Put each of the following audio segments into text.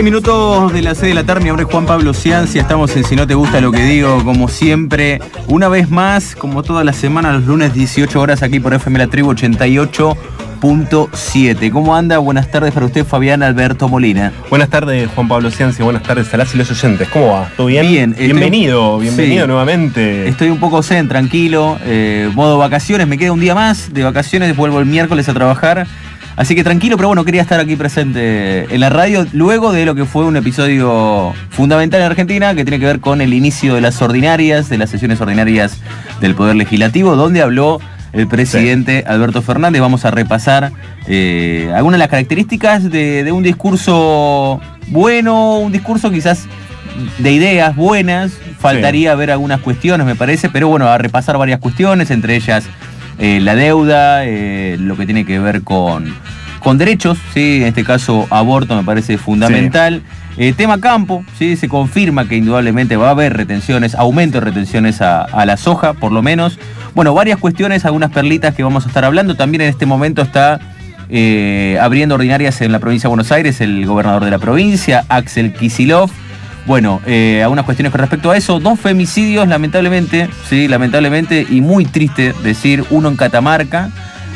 6 minutos de las 6 de la tarde, mi nombre es Juan Pablo Ciancia, estamos en Si no te gusta lo que digo, como siempre, una vez más, como toda la semana, los lunes 18 horas aquí por FM La Tribu 88.7. ¿Cómo anda? Buenas tardes para usted, Fabián Alberto Molina. Buenas tardes, Juan Pablo Ciancia, buenas tardes a las y los oyentes, ¿cómo va? ¿Todo bien? Bienvenido, bienvenido nuevamente. Estoy un poco zen, tranquilo, eh, modo vacaciones, me queda un día más de vacaciones, vuelvo el miércoles a trabajar Así que tranquilo, pero bueno, quería estar aquí presente en la radio luego de lo que fue un episodio fundamental en Argentina que tiene que ver con el inicio de las ordinarias, de las sesiones ordinarias del Poder Legislativo, donde habló el presidente Alberto Fernández. Vamos a repasar eh, algunas de las características de, de un discurso bueno, un discurso quizás de ideas buenas. Faltaría ver algunas cuestiones, me parece, pero bueno, a repasar varias cuestiones, entre ellas eh, la deuda, eh, lo que tiene que ver con, con derechos, ¿sí? en este caso aborto me parece fundamental. Eh, tema campo, ¿sí? se confirma que indudablemente va a haber retenciones, aumento de retenciones a, a la soja, por lo menos. Bueno, varias cuestiones, algunas perlitas que vamos a estar hablando. También en este momento está abriendo ordinarias en la provincia de Buenos Aires el gobernador de la provincia, Axel Kisilov. Bueno, eh, algunas cuestiones con respecto a eso. Dos femicidios, lamentablemente, sí, lamentablemente, y muy triste decir, uno en Catamarca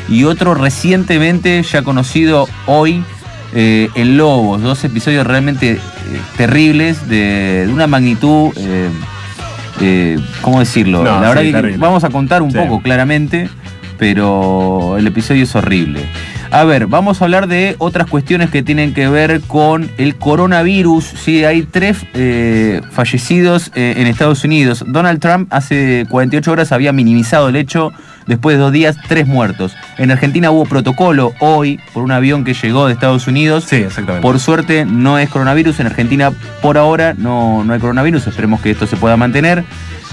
y otro recientemente, ya conocido hoy, eh, en Lobos. Dos episodios realmente eh, terribles, de, de una magnitud, ¿cómo decirlo? No, la verdad sí, que terrible. vamos a contar un Sí. poco claramente, pero el episodio es horrible. A ver, vamos a hablar de otras cuestiones que tienen que ver con el coronavirus. Sí, hay tres eh, fallecidos eh, en Estados Unidos. Donald Trump hace 48 horas había minimizado el hecho. Después de dos días, tres muertos. En Argentina hubo protocolo hoy por un avión que llegó de Estados Unidos. Sí, exactamente. Por suerte no es coronavirus. En Argentina por ahora no, no hay coronavirus. Esperemos que esto se pueda mantener.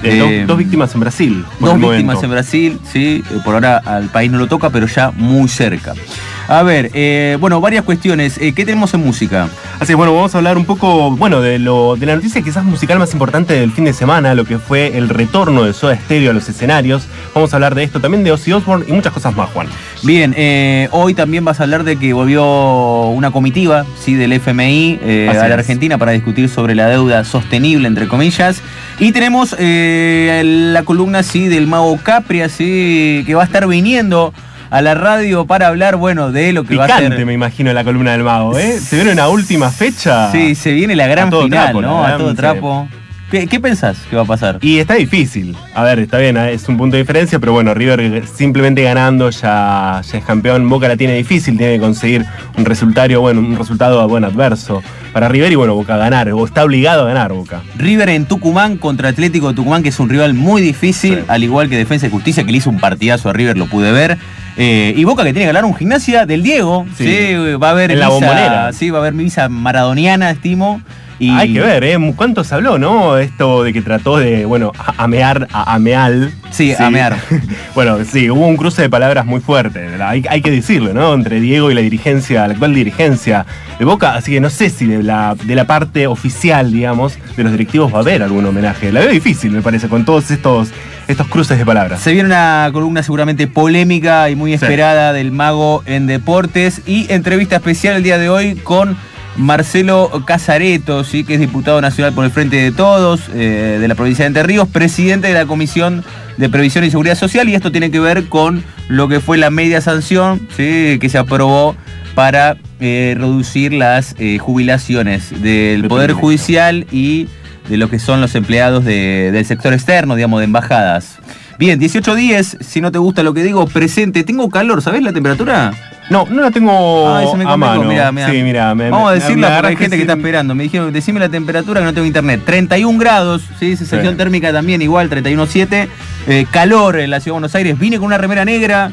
Eh, dos- dos, víctimas en Brasil. Dos víctimas en Brasil, sí, por ahora al país no lo toca, pero ya muy cerca. A ver, eh, bueno, varias cuestiones. Eh, ¿Qué tenemos en música? Así es, bueno, vamos a hablar un poco, bueno, de lo de la noticia quizás musical más importante del fin de semana, lo que fue el retorno de Soda Stereo a los escenarios. Vamos a hablar de esto, también de Ozzy Osbourne y muchas cosas más, Juan. Bien, eh, hoy también vas a hablar de que volvió una comitiva ¿sí? del FMI a la es. Argentina para discutir sobre la deuda sostenible, entre comillas. Y tenemos la columna sí, del Mago Capri, así, que va a estar viniendo a la radio para hablar, bueno, de lo que va a Picante, ser. me imagino, la columna del mago, ¿eh? Se viene una última fecha. Sí, se viene la gran final, trapo, ¿no? A todo trapo. ¿Qué, qué pensás que va a pasar? Y está difícil. A ver, está bien, ¿eh? es un punto de diferencia, pero bueno, River simplemente ganando ya, ya es campeón. Boca la tiene difícil, tiene que conseguir un resultado, bueno, un resultado bueno, adverso para River y bueno, Boca a ganar, o está obligado a ganar Boca. River en Tucumán contra Atlético de Tucumán, que es un rival muy difícil, Sí. al igual que Defensa y Justicia, que le hizo un partidazo a River, lo pude ver. Eh, y Boca que tiene que ganar un gimnasia del Diego. Sí. Sí. va a haber En la Bombonera. Sí, va a haber misa maradoniana, estimo. Y Hay que ver, ¿eh? ¿Cuánto se habló, no? Esto de que trató de, bueno, amear a ameal. Sí, amear. bueno, sí, hubo un cruce de palabras muy fuerte. Hay, hay que decirlo, ¿no? Entre Diego y la dirigencia, la actual dirigencia de Boca. Así que no sé si de la, de la parte oficial, digamos, de los directivos va a haber algún homenaje. La veo difícil, me parece, con todos estos, estos cruces de palabras. Se viene una columna seguramente polémica y muy esperada del mago en deportes y entrevista especial el día de hoy con Marcelo Casareto, ¿sí? que es diputado nacional por el Frente de Todos eh, de la provincia de Entre Ríos, presidente de la Comisión de Previsión y Seguridad Social, y esto tiene que ver con lo que fue la media sanción ¿sí? que se aprobó para eh, reducir las eh, jubilaciones del Poder Judicial y de lo que son los empleados de- del sector externo, digamos, de embajadas. Bien, 18.10, si no te gusta lo que digo, presente. Tengo calor, ¿sabés la temperatura? No, no la tengo Ay, se me a mano. mirá, mirá. Sí, mira, me- Vamos a decirla porque hay gente que está esperando. Me dijeron, decime la temperatura que no tengo internet. 31 grados, ¿sí? Sensación Sí. térmica también igual, 31.7. Eh, calor en la ciudad de Buenos Aires. Vine con una remera negra.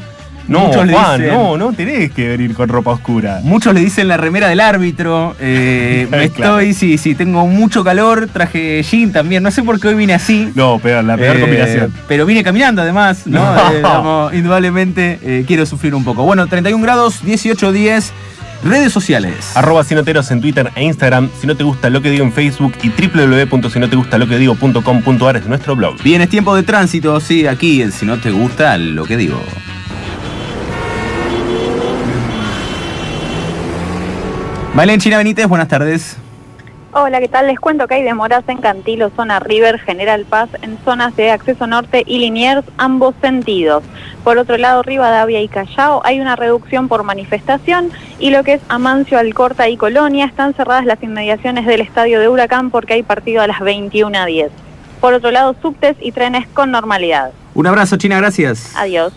No, Muchos Juan, dicen- no, no tenés que venir con ropa oscura. Muchos le dicen la remera del árbitro. eh, me Claro. estoy, sí, sí, tengo mucho calor. Traje jean también. No sé por qué hoy vine así. No, peor, la peor Eh, combinación. Pero vine caminando además, ¿no? No. Eh, indudablemente quiero sufrir un poco. Bueno, 31 grados, 18, 10. Redes sociales. Arroba sinoteros en Twitter e Instagram. Si no te gusta lo que digo en Facebook y www.sinotegustaloquedigo.com.ar es nuestro blog. Bien, es tiempo de tránsito, sí, aquí, en si no te gusta lo que digo. Valen China Benítez, buenas tardes. Hola, ¿qué tal? Les cuento que hay demoras en Cantilo, zona River, General Paz, en zonas de acceso norte y Liniers, ambos sentidos. Por otro lado, Rivadavia y Callao hay una reducción por manifestación y lo que es Amancio, Alcorta y Colonia están cerradas las inmediaciones del estadio de Huracán porque hay partido a las 21.10. Por otro lado, subtes y trenes con normalidad. Un abrazo, China, gracias. Adiós.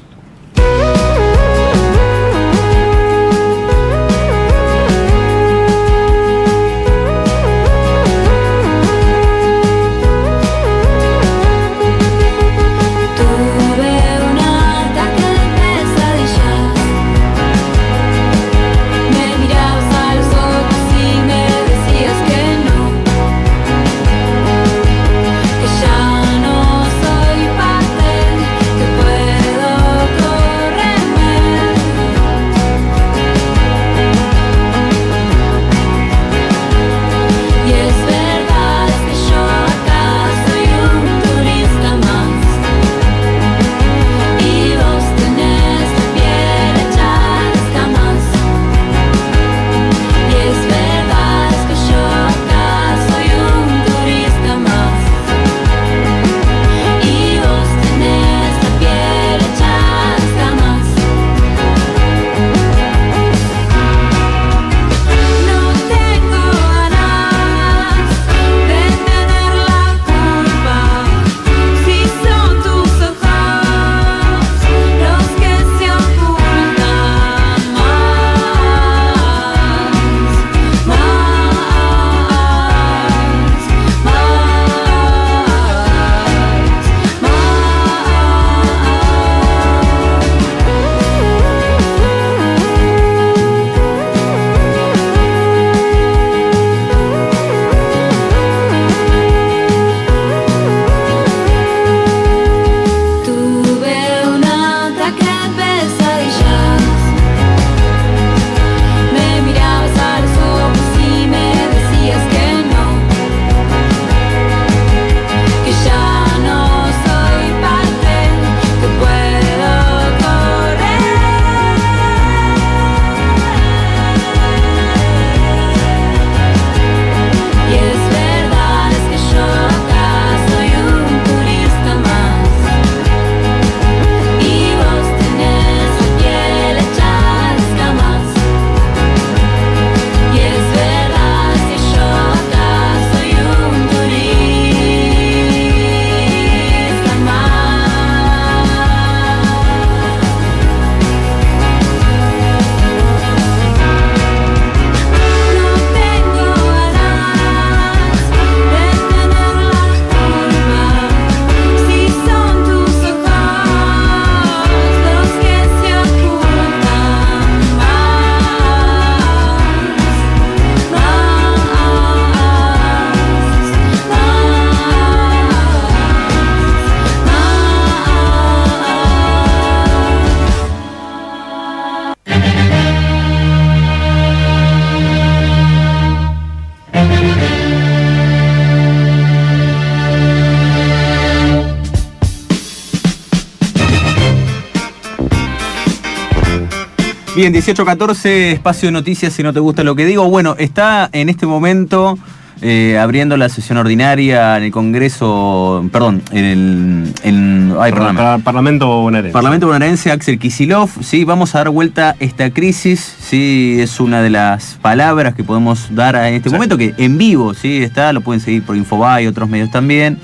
Bien, 18-14, espacio de noticias si no te gusta lo que digo. Bueno, está en este momento eh, abriendo la sesión ordinaria en el Congreso, perdón, en el en- ay, Para- perdóname. para- Parlamento bonaerense. Parlamento bonaerense, Axel Kisilov, sí, vamos a dar vuelta a esta crisis, sí, es una de las palabras que podemos dar en este Sí. momento, que en vivo, sí, está, lo pueden seguir por Infobae y otros medios también.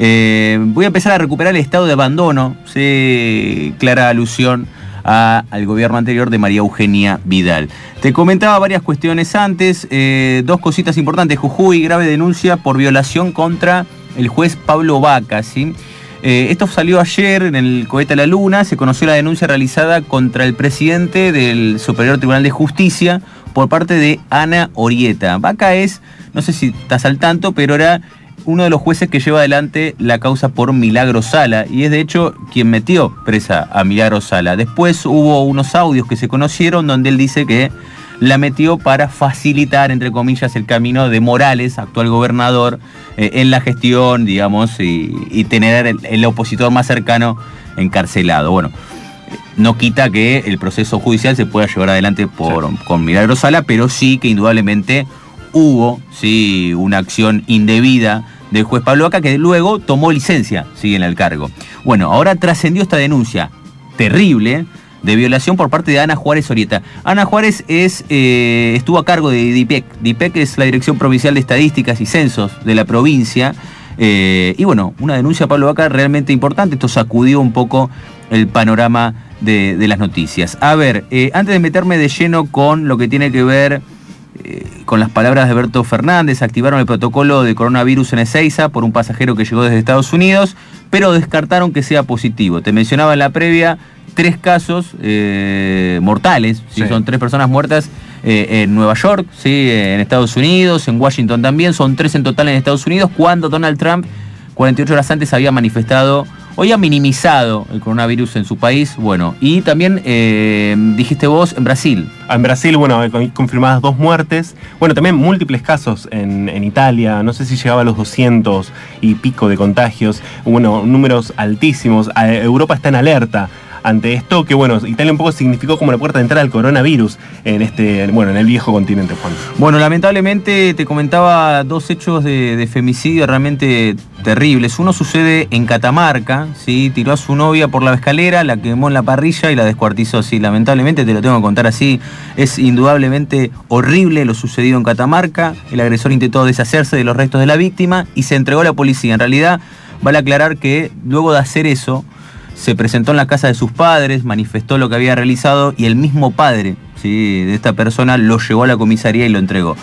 Eh, voy a empezar a recuperar el estado de abandono, sí, clara alusión al gobierno anterior de María Eugenia Vidal. Te comentaba varias cuestiones antes, eh, dos cositas importantes. Jujuy, grave denuncia por violación contra el juez Pablo Vaca. Eh, esto salió ayer en el cohete a la luna, se conoció la denuncia realizada contra el presidente del Superior Tribunal de Justicia por parte de Ana Orieta. Vaca es, no sé si estás al tanto, pero era uno de los jueces que lleva adelante la causa por Milagro Sala y es de hecho quien metió presa a Milagro Sala. Después hubo unos audios que se conocieron donde él dice que la metió para facilitar, entre comillas, el camino de Morales, actual gobernador, eh, en la gestión, digamos, y, y tener el, el opositor más cercano encarcelado. Bueno, no quita que el proceso judicial se pueda llevar adelante por, con Milagro Sala, pero sí que indudablemente hubo sí, una acción indebida del juez Pablo Vaca que luego tomó licencia sí, en el cargo. Bueno, ahora trascendió esta denuncia terrible de violación por parte de Ana Juárez Orieta. Ana Juárez es, eh, estuvo a cargo de DIPEC. DIPEC es la Dirección Provincial de Estadísticas y Censos de la provincia. Eh, y bueno, una denuncia Pablo Vaca realmente importante. Esto sacudió un poco el panorama de, de las noticias. A ver, eh, antes de meterme de lleno con lo que tiene que ver eh, con las palabras de Berto Fernández, activaron el protocolo de coronavirus en Ezeiza por un pasajero que llegó desde Estados Unidos, pero descartaron que sea positivo. Te mencionaba en la previa tres casos eh, mortales, ¿sí? Sí. son tres personas muertas eh, en Nueva York, ¿sí? en Estados Unidos, en Washington también, son tres en total en Estados Unidos, cuando Donald Trump 48 horas antes había manifestado, hoy ha minimizado el coronavirus en su país, bueno, y también eh, dijiste vos en Brasil, En Brasil, bueno, confirmadas dos muertes. Bueno, también múltiples casos en, en Italia. No sé si llegaba a los 200 y pico de contagios. Bueno, números altísimos. Europa está en alerta ante esto, que bueno, Italia un poco significó como la puerta de entrada al coronavirus en este, bueno, en el viejo continente, Juan. Bueno, lamentablemente te comentaba dos hechos de, femicidio realmente terribles. Uno sucede en Catamarca, ¿sí? tiró a su novia por la escalera, la quemó en la parrilla y la descuartizó. Sí, lamentablemente te lo tengo que contar así. Es indudablemente horrible lo sucedido en Catamarca. El agresor intentó deshacerse de los restos de la víctima y se entregó a la policía. En realidad, vale aclarar que luego de hacer eso, se presentó en la casa de sus padres, manifestó lo que había realizado y el mismo padre ¿sí? de esta persona lo llevó a la comisaría y lo entregó.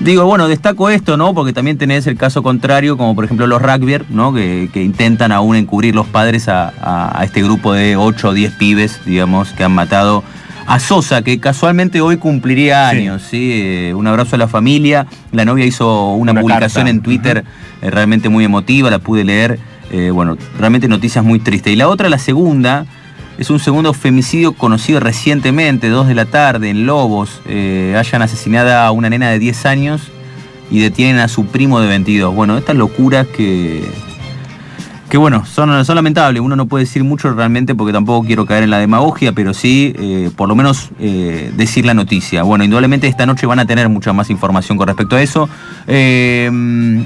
Digo, bueno, destaco esto, ¿no? Porque también tenés el caso contrario, como por ejemplo los rugby, ¿no? Que, que intentan aún encubrir los padres a, a- a este grupo de 8 o 10 pibes, digamos, que han matado a Sosa, que casualmente hoy cumpliría años, ¿sí? Eh, un abrazo a la familia. La novia hizo una, Una publicación carta. en Twitter eh, realmente muy emotiva, la pude leer. Eh, bueno, realmente noticias muy tristes. Y la otra, la segunda, es un segundo femicidio conocido recientemente, 2 de la tarde, en Lobos. Eh, hayan asesinada a una nena de 10 años y detienen a su primo de 22. Bueno, estas locuras que... Que bueno, son, lamentables, uno no puede decir mucho realmente porque tampoco quiero caer en la demagogia, pero sí, eh, por lo menos decir la noticia. Bueno, indudablemente esta noche van a tener mucha más información con respecto a eso. Eh,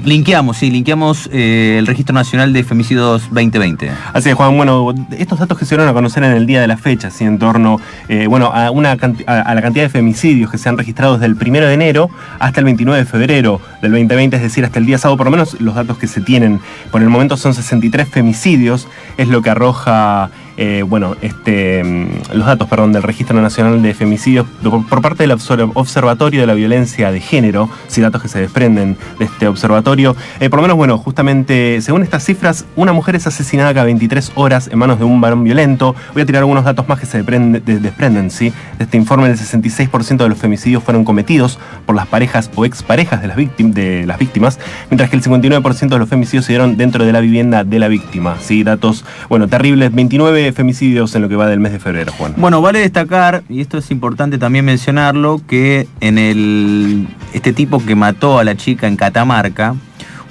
linkeamos, sí, linkeamos eh, el Registro Nacional de Femicidios 2020. Así es, Juan. Bueno, estos datos que se dieron a conocer en el día de la fecha, así en torno eh, bueno, a, una a, a la cantidad de femicidios que se han registrado desde el 1 de enero hasta el 29 de febrero del 2020, es decir, hasta el día sábado, por lo menos los datos que se tienen por el momento son 63 femicidios, es lo que arroja. Eh, bueno, este, mm, los datos, perdón, del Registro Nacional de Femicidios por, parte del Obser- Observatorio de la Violencia de Género, si datos que se desprenden de este observatorio. Eh, por lo menos, bueno, justamente, según estas cifras, una mujer es asesinada cada 23 horas en manos de un varón violento. Voy a tirar algunos datos más que se deprende- de- desprenden, ¿sí? De este informe, el 66% de los femicidios fueron cometidos por las parejas o exparejas de las, víctim- de las víctimas, mientras que el 59% de los femicidios se dieron dentro de la vivienda de la víctima, ¿sí? Datos, bueno, terribles, 29 femicidios en lo que va del mes de febrero, Juan. Bueno, vale destacar, y esto es importante también mencionarlo, que en el este tipo que mató a la chica en Catamarca,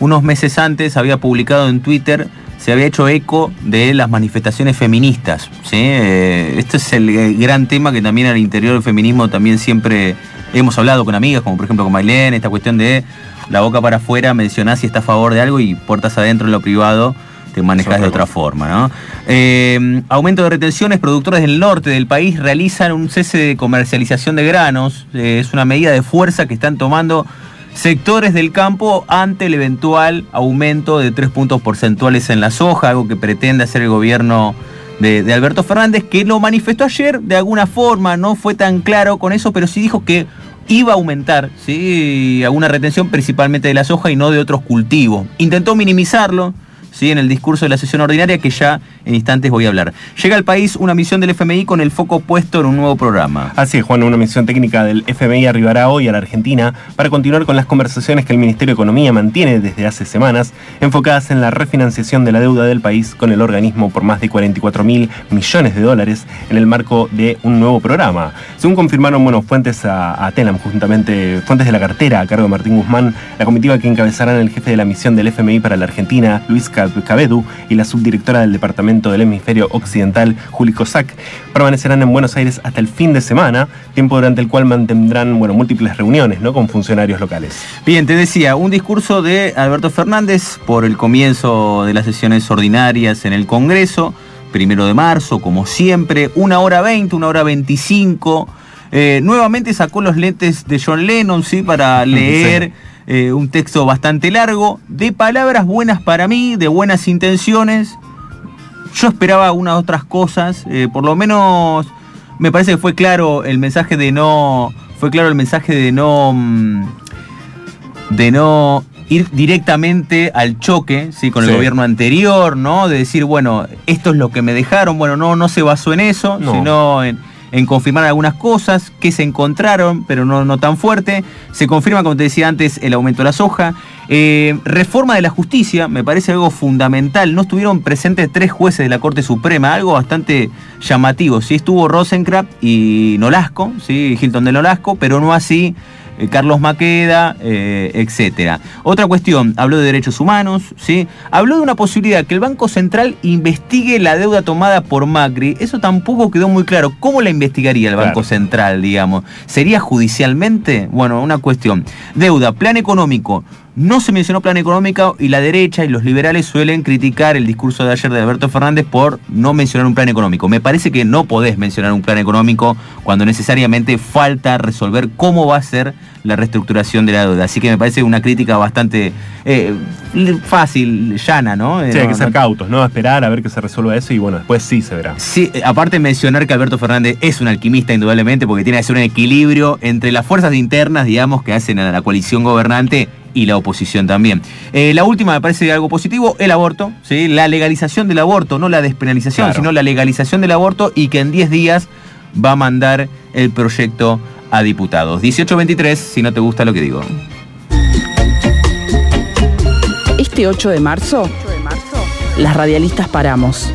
unos meses antes había publicado en Twitter se había hecho eco de las manifestaciones feministas. ¿sí? Eh, este es el eh, gran tema que también al interior del feminismo también siempre hemos hablado con amigas, como por ejemplo con Mailén, esta cuestión de la boca para afuera, mencionás si está a favor de algo y puertas adentro en lo privado te manejas de otra forma. ¿no? Eh, aumento de retenciones, productores del norte del país realizan un cese de comercialización de granos. Eh, es una medida de fuerza que están tomando sectores del campo ante el eventual aumento de tres puntos porcentuales en la soja, algo que pretende hacer el gobierno de, de Alberto Fernández, que lo manifestó ayer de alguna forma, no fue tan claro con eso, pero sí dijo que iba a aumentar ¿sí? alguna retención principalmente de la soja y no de otros cultivos. Intentó minimizarlo, ¿sí? en el discurso de la sesión ordinaria que ya en instantes voy a hablar. Llega al país una misión del FMI con el foco puesto en un nuevo programa. Así es, Juan, una misión técnica del FMI arribará hoy a la Argentina para continuar con las conversaciones que el Ministerio de Economía mantiene desde hace semanas, enfocadas en la refinanciación de la deuda del país con el organismo por más de 44 mil millones de dólares en el marco de un nuevo programa. Según confirmaron bueno, fuentes a, a Telam, justamente fuentes de la cartera a cargo de Martín Guzmán, la comitiva que encabezarán el jefe de la misión del FMI para la Argentina, Luis Cabedu, y la subdirectora del Departamento del Hemisferio Occidental, Juli Kosak, permanecerán en Buenos Aires hasta el fin de semana, tiempo durante el cual mantendrán bueno, múltiples reuniones ¿no? con funcionarios locales. Bien, te decía, un discurso de Alberto Fernández por el comienzo de las sesiones ordinarias en el Congreso, primero de marzo, como siempre, una hora 20, una hora 25. Eh, nuevamente sacó los lentes de John Lennon, ¿sí? Para leer eh, un texto bastante largo, de palabras buenas para mí, de buenas intenciones. Yo esperaba unas otras cosas, eh, por lo menos me parece que fue claro el mensaje de no. Fue claro el mensaje de no. mm, de no ir directamente al choque ¿sí? con el Sí. gobierno anterior, ¿no? De decir, bueno, esto es lo que me dejaron. Bueno, no, no se basó en eso, No. sino en, en confirmar algunas cosas que se encontraron, pero no, no tan fuerte. Se confirma, como te decía antes, el aumento de la soja. Eh, reforma de la justicia, me parece algo fundamental. No estuvieron presentes tres jueces de la Corte Suprema, algo bastante llamativo. Sí estuvo Rosenkrantz y Nolasco, sí, Hilton de Nolasco, pero no así Carlos Maqueda, eh, etcétera. Otra cuestión, habló de derechos humanos, ¿sí? Habló de una posibilidad que el Banco Central investigue la deuda tomada por Macri. Eso tampoco quedó muy claro. ¿Cómo la investigaría el Banco Claro. Central, digamos? ¿Sería judicialmente? Bueno, una cuestión. Deuda, plan económico. No se mencionó plan económico y la derecha y los liberales suelen criticar el discurso de ayer de Alberto Fernández por no mencionar un plan económico. Me parece que no podés mencionar un plan económico cuando necesariamente falta resolver cómo va a ser la reestructuración de la deuda. Así que me parece una crítica bastante eh, fácil, llana, ¿no? Eh, Sí, hay no- que ser cautos, ¿no? Esperar a ver que se resuelva eso y bueno, después sí se verá. Sí, eh, aparte mencionar que Alberto Fernández es un alquimista indudablemente porque tiene que hacer un equilibrio entre las fuerzas internas, digamos, que hacen a la coalición gobernante y la oposición también. Eh, la última me parece algo positivo, el aborto, ¿sí? la legalización del aborto, no la despenalización, Claro. sino la legalización del aborto y que en 10 días va a mandar el proyecto a diputados. 1823, si no te gusta lo que digo. Este 8 de marzo, las radialistas paramos.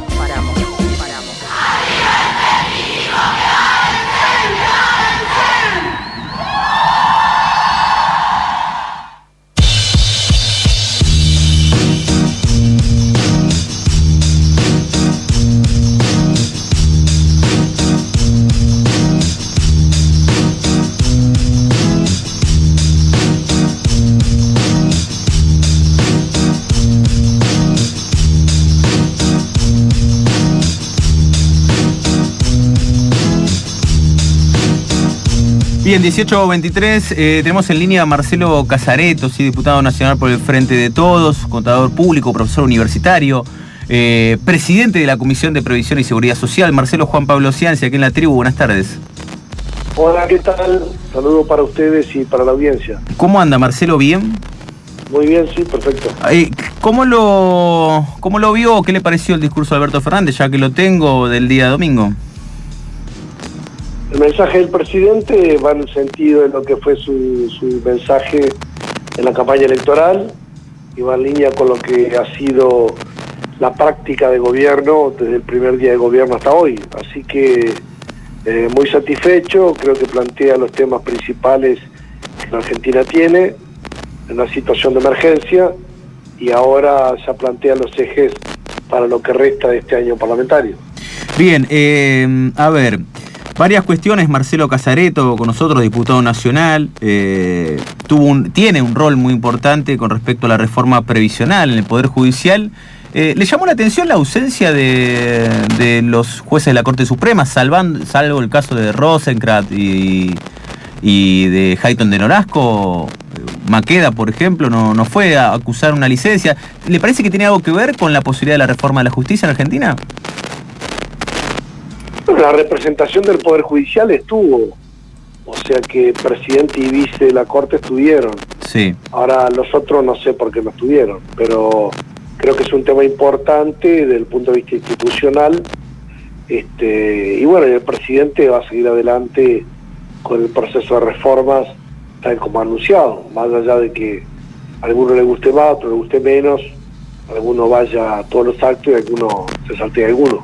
Bien, 1823, eh, tenemos en línea a Marcelo Casareto, sí, diputado nacional por el Frente de Todos, contador público, profesor universitario, eh, presidente de la Comisión de Previsión y Seguridad Social, Marcelo Juan Pablo Ciancia, aquí en la tribu, buenas tardes. Hola, ¿qué tal? Saludos para ustedes y para la audiencia. ¿Cómo anda Marcelo? ¿Bien? Muy bien, sí, perfecto. Eh, ¿cómo, lo, ¿Cómo lo vio? ¿Qué le pareció el discurso de Alberto Fernández, ya que lo tengo del día domingo? El mensaje del presidente va en el sentido de lo que fue su, su mensaje en la campaña electoral y va en línea con lo que ha sido la práctica de gobierno desde el primer día de gobierno hasta hoy. Así que eh, muy satisfecho, creo que plantea los temas principales que la Argentina tiene en una situación de emergencia y ahora ya plantea los ejes para lo que resta de este año parlamentario. Bien, eh, a ver, varias cuestiones. Marcelo Casareto, con nosotros, diputado nacional, eh, tuvo tiene un rol muy importante con respecto a la reforma previsional en el Poder Judicial. Eh, ¿Le llamó la atención la ausencia de, los jueces de la Corte Suprema, salvo el caso de Rosenkrantz y, y de Hayton de Norasco? Maqueda, por ejemplo, no, no fue a acusar una licencia. ¿Le parece que tiene algo que ver con la posibilidad de la reforma de la justicia en Argentina? La representación del Poder Judicial estuvo, o sea que presidente y vice de la Corte estuvieron. Sí. Ahora los otros no sé por qué no estuvieron, pero creo que es un tema importante desde el punto de vista institucional. Este, y bueno, el presidente va a seguir adelante con el proceso de reformas tal como ha anunciado, más allá de que a alguno le guste más, a otro le guste menos, alguno vaya a todos los actos y alguno se salte alguno.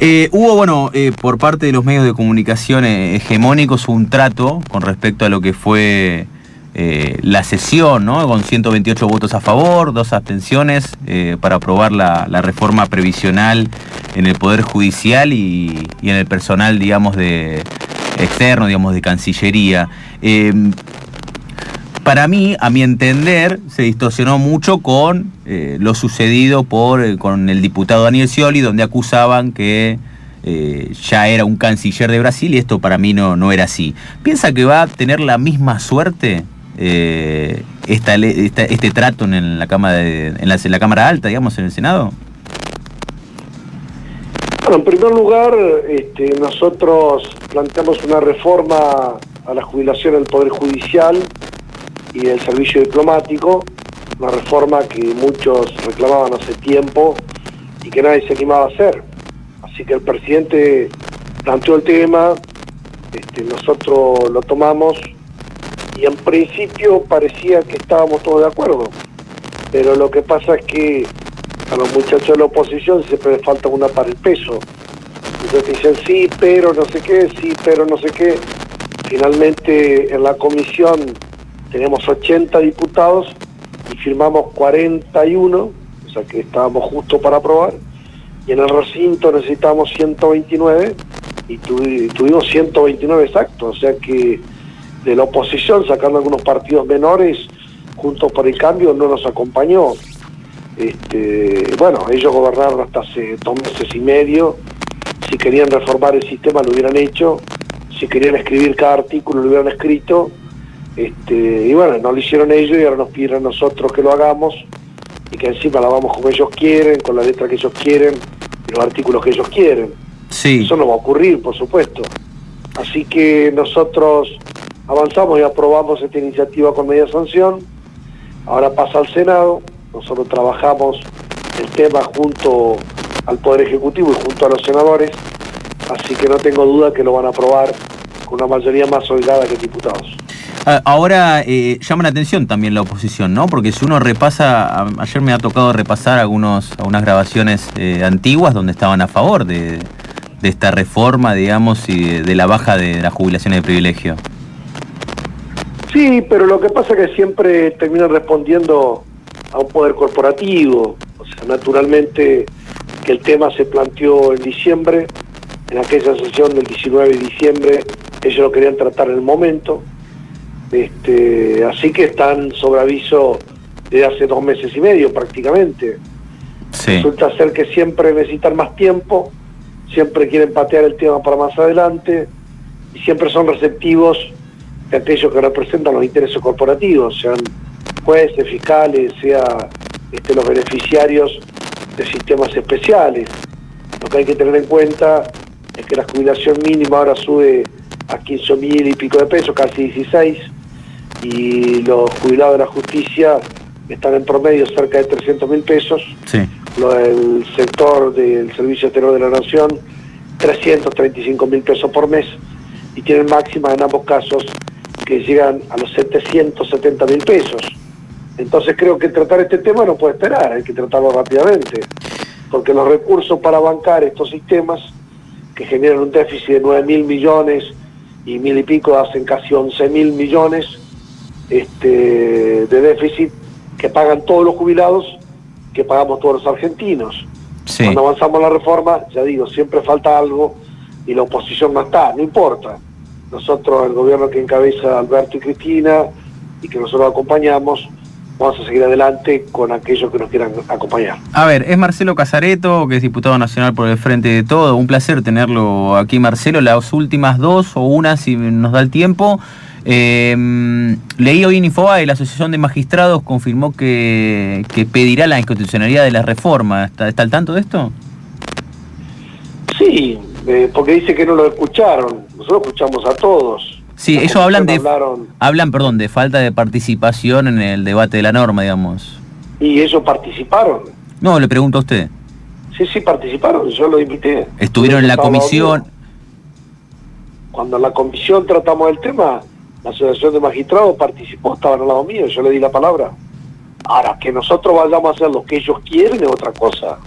Eh, hubo, bueno, eh, por parte de los medios de comunicación eh, hegemónicos un trato con respecto a lo que fue la sesión, ¿no? Con 128 votos a favor, dos abstenciones para aprobar la, la reforma previsional en el Poder Judicial y, y en el personal, digamos, de externo, digamos, de Cancillería. Para mí, a mi entender, se distorsionó mucho con eh, lo sucedido por, eh, con el diputado Daniel Scioli, donde acusaban que eh, ya era un canciller de Brasil y esto para mí no, no era así. ¿Piensa que va a tener la misma suerte esta, este trato en la, cámara de- en, la, en la Cámara Alta, digamos, en el Senado? Bueno, en primer lugar, este, nosotros planteamos una reforma a la jubilación del Poder Judicial y del servicio diplomático, una reforma que muchos reclamaban hace tiempo y que nadie se animaba a hacer. Así que el presidente planteó el tema, este, nosotros lo tomamos y en principio parecía que estábamos todos de acuerdo, pero lo que pasa es que a los muchachos de la oposición siempre les falta una para el peso. Entonces dicen sí, pero no sé qué, sí, pero no sé qué. Finalmente en la comisión tenemos 80 diputados y firmamos 41, o sea que estábamos justo para aprobar. Y en el recinto necesitábamos 129 y tuvi- tuvimos 129 exactos, o sea que de la oposición, sacando algunos partidos menores, Juntos por el Cambio no nos acompañó. Este, bueno, ellos gobernaron hasta hace dos meses y medio. Si querían reformar el sistema lo hubieran hecho. Si querían escribir cada artículo lo hubieran escrito. Este, y bueno, no lo hicieron ellos y ahora nos piden a nosotros que lo hagamos y que encima lo hagamos como ellos quieren, con la letra que ellos quieren y los artículos que ellos quieren. Sí. Eso no va a ocurrir, por supuesto. Así que nosotros avanzamos y aprobamos esta iniciativa con media sanción. Ahora pasa al Senado. Nosotros trabajamos el tema junto al Poder Ejecutivo y junto a los senadores. Así que no tengo duda que lo van a aprobar con una mayoría más holgada que diputados. Ahora eh, llama la atención también la oposición, ¿no? Porque si uno repasa, ayer me ha tocado repasar algunos, algunas grabaciones eh, antiguas donde estaban a favor de, de esta reforma, digamos, y de, de la baja de las jubilaciones de privilegio. Sí, pero lo que pasa es que siempre terminan respondiendo a un poder corporativo. O sea, naturalmente que el tema se planteó en diciembre, en aquella sesión del 19 de diciembre, ellos lo querían tratar en el momento. Este, así que están sobre aviso desde hace dos meses y medio prácticamente. Sí. Resulta ser que siempre necesitan más tiempo, siempre quieren patear el tema para más adelante y siempre son receptivos de aquellos que representan los intereses corporativos, sean jueces, fiscales, sea este, los beneficiarios de sistemas especiales. Lo que hay que tener en cuenta es que la jubilación mínima ahora sube a 15 mil y pico de pesos, casi 16, y los jubilados de la justicia están en promedio cerca de 300 mil pesos Sí. lo del sector del Servicio Exterior de la Nación, 335 mil pesos por mes, y tienen máximas en ambos casos que llegan a los 770 mil pesos. Entonces creo que tratar este tema no puede esperar, hay que tratarlo rápidamente, porque los recursos para bancar estos sistemas, que generan un déficit de 9 mil millones y mil y pico hacen casi 11 mil millones este, de déficit que pagan todos los jubilados, que pagamos todos los argentinos. Sí. Cuando avanzamos la reforma, ya digo, siempre falta algo y la oposición no está, no importa. Nosotros, el gobierno que encabeza Alberto y Cristina y que nosotros acompañamos, vamos a seguir adelante con aquellos que nos quieran acompañar. A ver, es Marcelo Casareto, que es diputado nacional por el Frente de Todo. Un placer tenerlo aquí, Marcelo. Las últimas dos o una, si nos da el tiempo. Eh, leí hoy en Infobae, la Asociación de Magistrados confirmó que, que pedirá la inconstitucionalidad de la reforma. ¿Está, está al tanto de esto? Sí, eh, porque dice que no lo escucharon. Nosotros escuchamos a todos. Sí, La ellos hablan de, hablaron hablan, perdón, de falta de participación en el debate de la norma, digamos. y ellos participaron. No, le pregunto a usted. Sí, sí, participaron, yo lo invité. Estuvieron en la comisión. Cuando en la comisión tratamos el tema, la Asociación de Magistrados participó, estaban al lado mío, yo le di la palabra. Ahora, que nosotros vayamos a hacer lo que ellos quieren es otra cosa.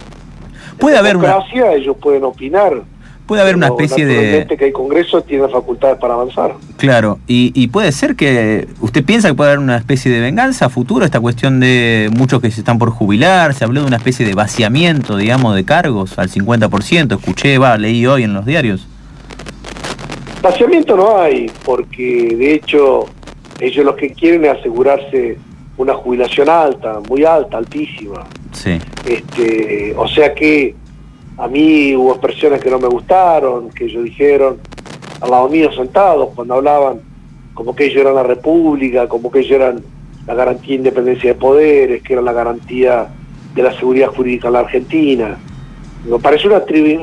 Puede En haber una, democracia, ellos pueden opinar. puede haber una especie de. que hay Congreso tiene facultades para avanzar. Claro, y, y puede ser que usted piensa que puede haber una especie de venganza a futuro, esta cuestión de muchos que se están por jubilar, se habló de una especie de vaciamiento, digamos, de cargos al 50%, escuché, va, leí hoy en los diarios. Vaciamiento no hay, porque de hecho ellos lo que quieren es asegurarse una jubilación alta, muy alta, altísima. Sí, Este, o sea que a mí hubo expresiones que no me gustaron, que ellos dijeron al lado mío sentados cuando hablaban como que ellos eran la república, como que ellos eran la garantía de independencia de poderes, que eran la garantía de la seguridad jurídica en la Argentina. Me parece un,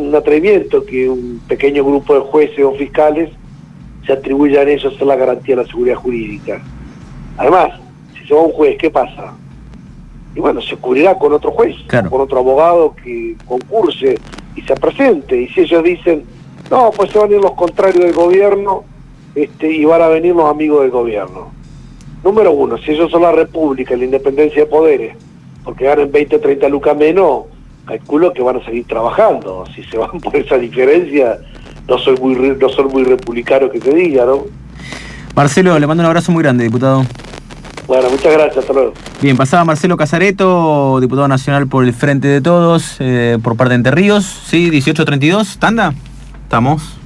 un atrevimiento que un pequeño grupo de jueces o fiscales se atribuyan a eso a ser la garantía de la seguridad jurídica. Además, si se va un juez, ¿qué pasa? Y bueno, se cubrirá con otro juez, Claro. con otro abogado que concurse y se presente. Y si ellos dicen, no, pues se van a ir los contrarios del gobierno este, y van a venir los amigos del gobierno. Número uno, si ellos son la república, la independencia de poderes, porque ganan 20 o 30 lucas menos, calculo que van a seguir trabajando. Si se van por esa diferencia, no soy muy, no soy muy republicano que se diga, ¿no? Marcelo, le mando un abrazo muy grande, diputado. Bueno, muchas gracias, hasta luego. Bien, pasaba Marcelo Casareto, diputado nacional por el Frente de Todos, eh, por parte de Entre Ríos, sí, 1832, tanda, estamos.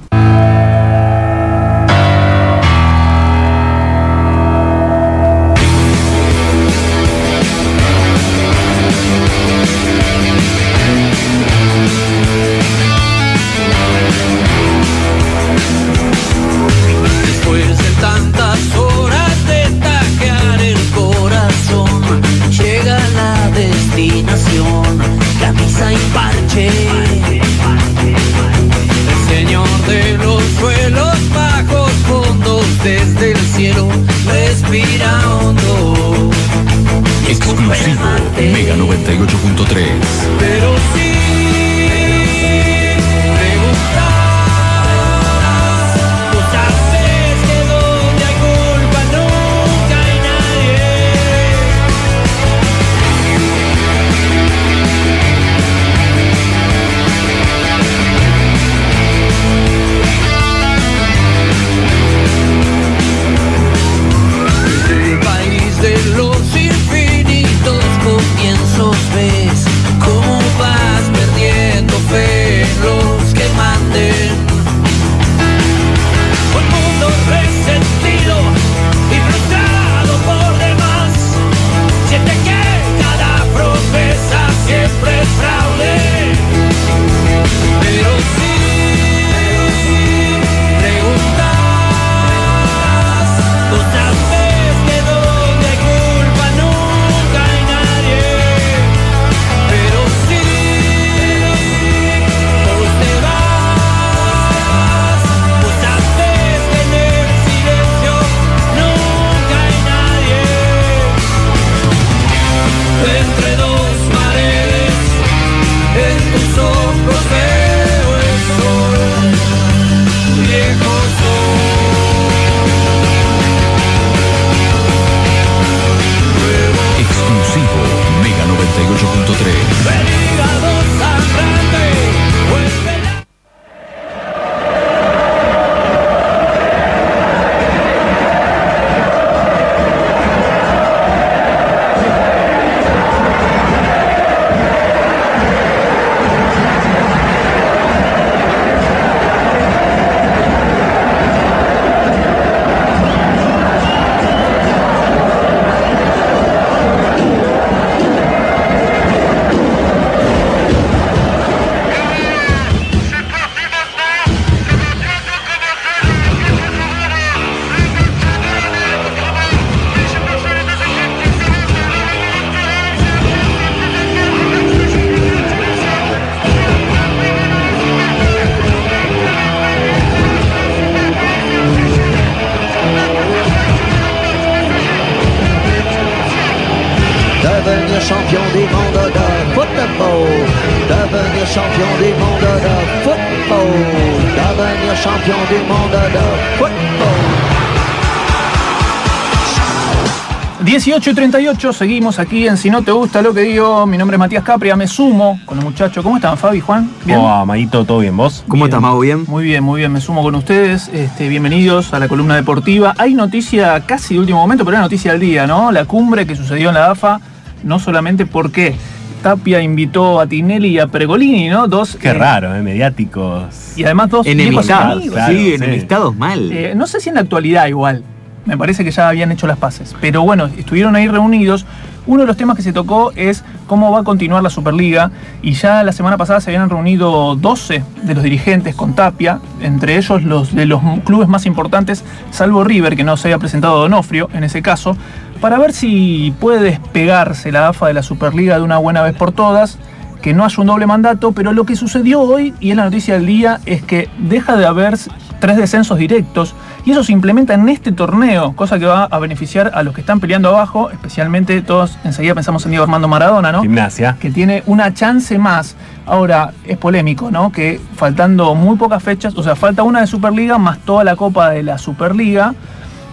18 y 38, seguimos aquí en Si no te gusta lo que digo. Mi nombre es Matías Capria, me sumo con los muchachos. ¿Cómo están, Fabi, Juan? ¿Bien? ¿Cómo va, Maguito? ¿Todo bien? ¿Vos? ¿Cómo estás, Mago? ¿Bien? Muy bien, muy bien, me sumo con ustedes. Este, bienvenidos a la columna deportiva. Hay noticia casi de último momento, pero hay noticia del día, ¿no? La cumbre que sucedió en la AFA, no solamente porque Tapia invitó a Tinelli y a Pregolini, ¿no? Dos. Qué eh, raro, ¿eh? Mediáticos. Y además dos Enemistados, amigos. claro, sí, sí. enemistados mal. Eh, no sé si en la actualidad igual. Me parece que ya habían hecho las paces. Pero bueno, estuvieron ahí reunidos. Uno de los temas que se tocó es cómo va a continuar la Superliga. Y ya la semana pasada se habían reunido 12 de los dirigentes con Tapia, entre ellos los de los clubes más importantes, salvo River, que no se había presentado Donofrio en ese caso, para ver si puede despegarse la AFA de la Superliga de una buena vez por todas que no haya un doble mandato, pero lo que sucedió hoy, y es la noticia del día, es que deja de haber tres descensos directos, y eso se implementa en este torneo, cosa que va a beneficiar a los que están peleando abajo, especialmente todos, enseguida pensamos en Diego Armando Maradona, ¿no? Gimnasia. que tiene una chance más. Ahora, es polémico, ¿no? Que faltando muy pocas fechas, o sea, falta una de Superliga más toda la copa de la Superliga,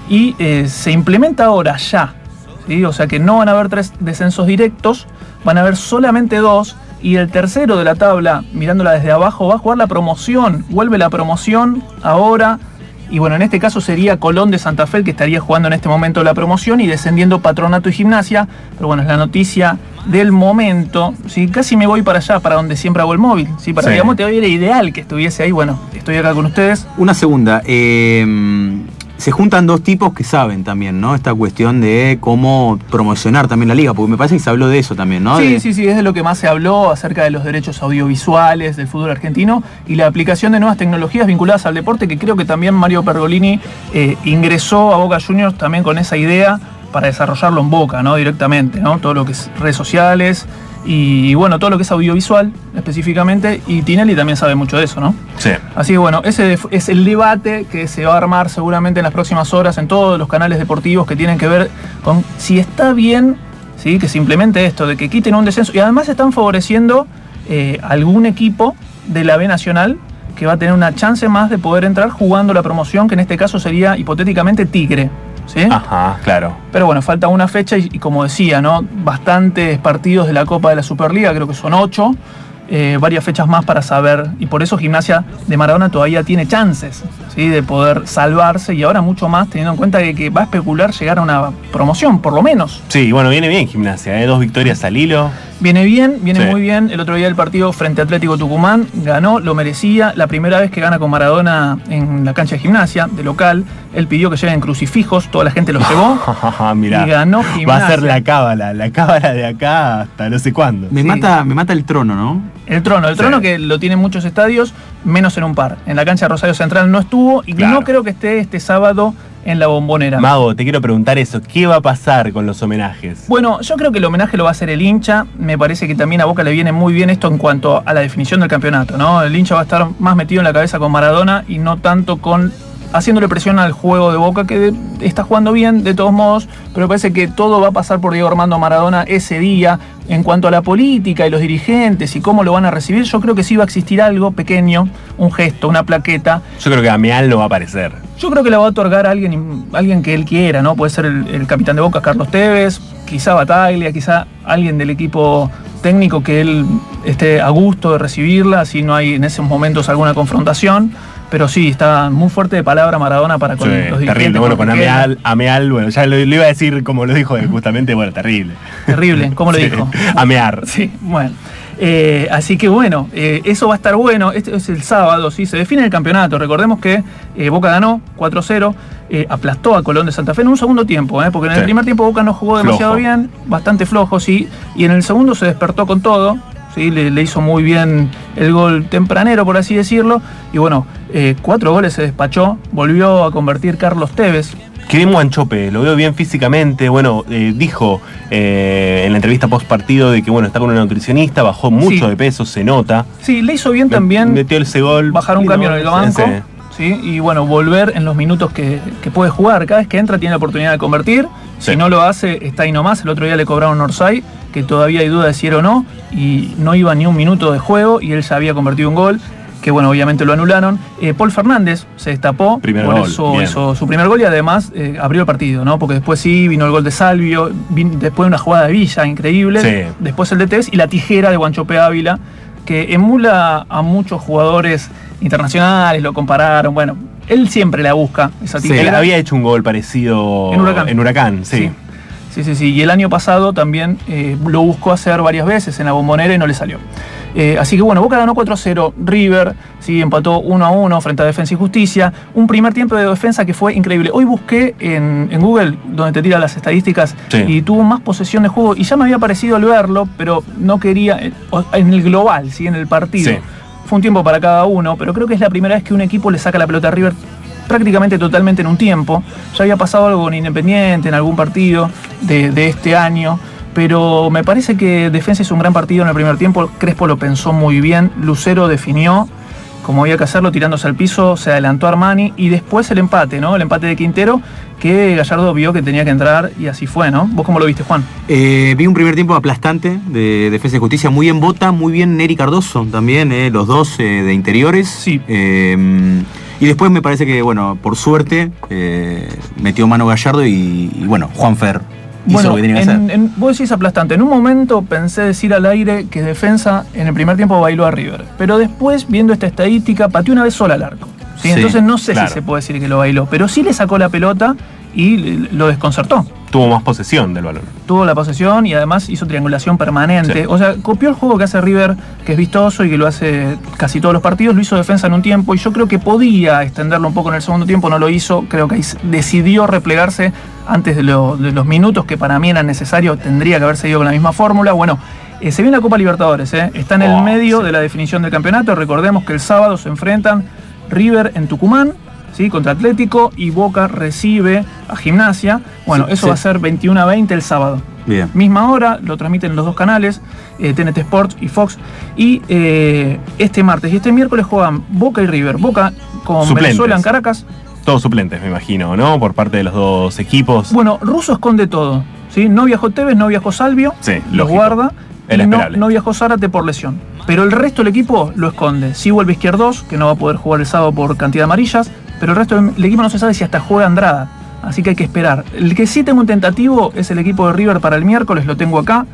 y eh, se implementa ahora ya. ¿sí? O sea que no van a haber tres descensos directos, van a haber solamente dos, y el tercero de la tabla, mirándola desde abajo, va a jugar la promoción. Vuelve la promoción ahora. Y bueno, en este caso sería Colón de Santa Fe el que estaría jugando en este momento la promoción y descendiendo Patronato y Gimnasia. Pero bueno, es la noticia del momento. ¿sí? Casi me voy para allá, para donde siempre hago el móvil. ¿sí? Para Sí. digamos, te era ideal que estuviese ahí. Bueno, estoy acá con ustedes. Una segunda. eh, se juntan dos tipos que saben también, ¿no? Esta cuestión de cómo promocionar también la liga, porque me parece que se habló de eso también, ¿no? Sí, De- sí, sí, es de lo que más se habló acerca de los derechos audiovisuales del fútbol argentino y la aplicación de nuevas tecnologías vinculadas al deporte, que creo que también Mario Pergolini eh, ingresó a Boca Juniors también con esa idea para desarrollarlo en Boca, ¿no? Directamente, ¿no? Todo lo que es redes sociales y bueno, todo lo que es audiovisual específicamente, y Tinelli también sabe mucho de eso, ¿no? Sí. Así que bueno, ese es el debate que se va a armar seguramente en las próximas horas en todos los canales deportivos que tienen que ver con si está bien ¿sí? que se implemente esto, de que quiten un descenso. Y además están favoreciendo eh, algún equipo de la B Nacional que va a tener una chance más de poder entrar jugando la promoción, que en este caso sería hipotéticamente Tigre. ¿Sí? Ajá, claro. Pero bueno, falta una fecha y, y como decía, ¿no? Bastantes partidos de la Copa de la Superliga, creo que son ocho. eh, varias fechas más para saber. Y por eso Gimnasia de Maradona todavía tiene chances ¿sí? de poder salvarse. Y ahora mucho más teniendo en cuenta que, que va a especular llegar a una promoción, por lo menos. Sí, bueno, viene bien gimnasia, ¿eh? Dos victorias al hilo. Viene bien, viene Sí. muy bien. El otro día el partido frente a Atlético Tucumán ganó, lo merecía. La primera vez que gana con Maradona en la cancha de gimnasia, de local. Él pidió que lleven crucifijos, toda la gente los llevó. Mirá, Y ganó va a ser la cábala, la cábala de acá hasta no sé cuándo. Me, Sí. mata, me mata el trono, ¿no? El trono, el Sí. trono que lo tiene en muchos estadios, menos en un par. En la cancha de Rosario Central no estuvo y Claro. no creo que esté este sábado en la bombonera. Mago, te quiero preguntar eso, ¿qué va a pasar con los homenajes? Bueno, yo creo que el homenaje lo va a hacer el hincha. Me parece que también a Boca le viene muy bien esto en cuanto a la definición del campeonato, ¿no? El hincha va a estar más metido en la cabeza con Maradona y no tanto con haciéndole presión al juego de Boca que de- está jugando bien de todos modos, pero me parece que todo va a pasar por Diego Armando Maradona ese día. En cuanto a la política y los dirigentes y cómo lo van a recibir, yo creo que sí va a existir algo pequeño, un gesto, una plaqueta, Yo creo que Ameal no va a aparecer. yo creo que la va a otorgar a alguien, alguien que él quiera, ¿no? Puede ser el, el capitán de Boca, Carlos Tevez, quizá Bataglia, quizá alguien del equipo técnico que él esté a gusto de recibirla, si no hay en esos momentos alguna confrontación. Pero sí, está muy fuerte de palabra Maradona para con Sí, los dirigentes. terrible. Bueno, con Ameal, Ameal, bueno, ya lo, lo iba a decir como lo dijo él, justamente, bueno, terrible. Terrible, ¿cómo lo Sí, dijo? Amear. Sí, bueno. Eh, así que bueno, eh, eso va a estar bueno. Este es el sábado, ¿sí? Se define el campeonato. Recordemos que eh, Boca ganó 4-0, eh, aplastó a Colón de Santa Fe en un segundo tiempo, ¿eh? porque en el Sí. primer tiempo Boca no jugó demasiado Flojo. bien, bastante flojo, sí. Y en el segundo se despertó con todo. ¿sí? Le, le hizo muy bien el gol tempranero, por así decirlo. Y bueno, eh, cuatro goles se despachó. Volvió a convertir Carlos Tevez. Qué bien Guanchope, lo veo bien físicamente. Bueno, eh, dijo eh, en la entrevista post partido de que bueno, está con una nutricionista, bajó mucho Sí. de peso, se nota. Sí, le hizo bien Me- también. Metió ese gol. bajar un cambio en el banco. sí. Y bueno, volver en los minutos que, que puede jugar. Cada vez que entra tiene la oportunidad de convertir. Sí. Si no lo hace, está ahí nomás. El otro día le cobraron Orsay, que todavía hay duda de si era o no, y no iba ni un minuto de juego y él ya había convertido un gol. Que bueno, obviamente lo anularon. Eh, Paul Fernández se destapó. Primer por gol, eso hizo su primer gol y además eh, abrió el partido, ¿no? Porque después sí vino el gol de Salvio, vin- después una jugada de Villa increíble, Sí. después el de Tevez y la tijera de Guanchope Ávila, que emula a muchos jugadores internacionales, lo compararon. Bueno, él siempre la busca, esa Él tijera. había hecho un gol parecido En Huracán. En Huracán, sí. Sí. Sí, sí, sí. Y el año pasado también eh, lo buscó hacer varias veces en la bombonera y no le salió. Eh, así que bueno, Boca ganó 4-0. River sí, empató 1-1 frente a Defensa y Justicia. Un primer tiempo de defensa que fue increíble. Hoy busqué en, en Google, donde te tira las estadísticas, Sí. y tuvo más posesión de juego. Y ya me había parecido al verlo, pero no quería. eh, En el global, ¿sí? en el partido. Sí. Fue un tiempo para cada uno, pero creo que es la primera vez que un equipo le saca la pelota a River prácticamente totalmente en un tiempo. Ya había pasado algo con Independiente en algún partido de, de este año, pero me parece que Defensa hizo un gran partido en el primer tiempo. Crespo lo pensó muy bien, Lucero definió como había que hacerlo, tirándose al piso, se adelantó Armani y después el empate, ¿no? El empate de Quintero, que Gallardo vio que tenía que entrar y así fue, ¿no? ¿Vos cómo lo viste, Juan? Eh, vi un primer tiempo aplastante de Defensa y Justicia, muy en bota, muy bien Neri Cardoso también, eh, los dos eh, de interiores. Sí. Y después me parece que, bueno, por suerte, eh, metió mano Gallardo y, y, bueno, Juan Fer hizo Bueno, lo que tenía que en- hacer. en- vos decís aplastante. En un momento pensé decir al aire que defensa en el primer tiempo bailó a River. Pero después, viendo esta estadística, pateó una vez sola al arco. ¿sí? Sí, Entonces no sé claro. si se puede decir que lo bailó. Pero sí le sacó la pelota y lo desconcertó. Tuvo más posesión del balón. Tuvo la posesión y además hizo triangulación permanente. Sí. O sea, copió el juego que hace River, que es vistoso y que lo hace casi todos los partidos. Lo hizo defensa en un tiempo y yo creo que podía extenderlo un poco en el segundo tiempo. No lo hizo. Creo que decidió replegarse antes de, lo- de los minutos que para mí eran necesarios. Tendría que haber seguido con la misma fórmula. Bueno. eh, se viene la Copa Libertadores, ¿eh? está en el Oh, medio sí. de la definición del campeonato. Recordemos que el sábado se enfrentan River en Tucumán, ¿sí? contra Atlético, y Boca recibe a Gimnasia. Bueno, Sí, eso sí. va a ser 21 a 20 el sábado. Bien. Misma hora, lo transmiten los dos canales, eh, TNT Sports y Fox. Y eh, este martes y este miércoles juegan Boca y River. Boca con Suplentes. Venezuela en Caracas. Todos suplentes, me imagino, ¿no? Por parte de los dos equipos. Bueno, Russo esconde todo. ¿sí? No viajó Tevez, no viajó Salvio, Sí, los lógico. guarda. Y no, viajó Zárate por lesión. Pero el resto del equipo lo esconde. Sí vuelve Izquierdos, que no va a poder jugar el sábado por cantidad de amarillas. Pero el resto del equipo no se sabe si hasta juega Andrada. Así que hay que esperar. El que sí tengo un tentativo es el equipo de River para el miércoles, lo tengo acá.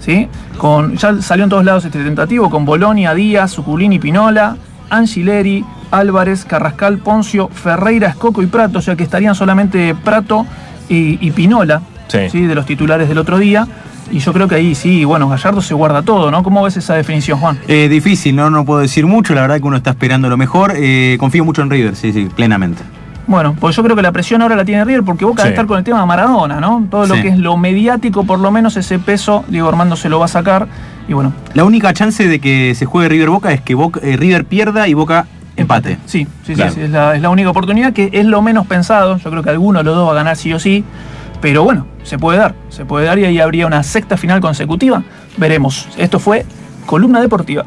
¿sí? Con, ya salió en todos lados este tentativo con Bolonia, Díaz, Suculini, Pinola, Angileri, Álvarez, Carrascal, Poncio, Ferreira, Escoco y Prato. O sea que estarían solamente Prato y, y Pinola Sí. de los titulares del otro día. Y yo creo que ahí sí, bueno, Gallardo se guarda todo, ¿no? ¿Cómo ves esa definición, Juan? Eh, difícil, ¿no? no puedo decir mucho, la verdad que uno está esperando lo mejor. Eh, confío mucho en River, sí, sí, plenamente. Bueno, pues yo creo que la presión ahora la tiene River porque Boca Sí. debe estar con el tema de Maradona, ¿no? Todo lo Sí. que es lo mediático, por lo menos ese peso, Diego Armando se lo va a sacar. Y bueno, La única chance de que se juegue River Boca es que Boca- eh, River pierda y Boca empate. Sí, sí, Claro. sí, sí, es la, es la única oportunidad que es lo menos pensado. Yo creo que alguno de los dos va a ganar sí o sí. Pero bueno, se puede dar, se puede dar y ahí habría una sexta final consecutiva. Veremos. Esto fue Columna Deportiva.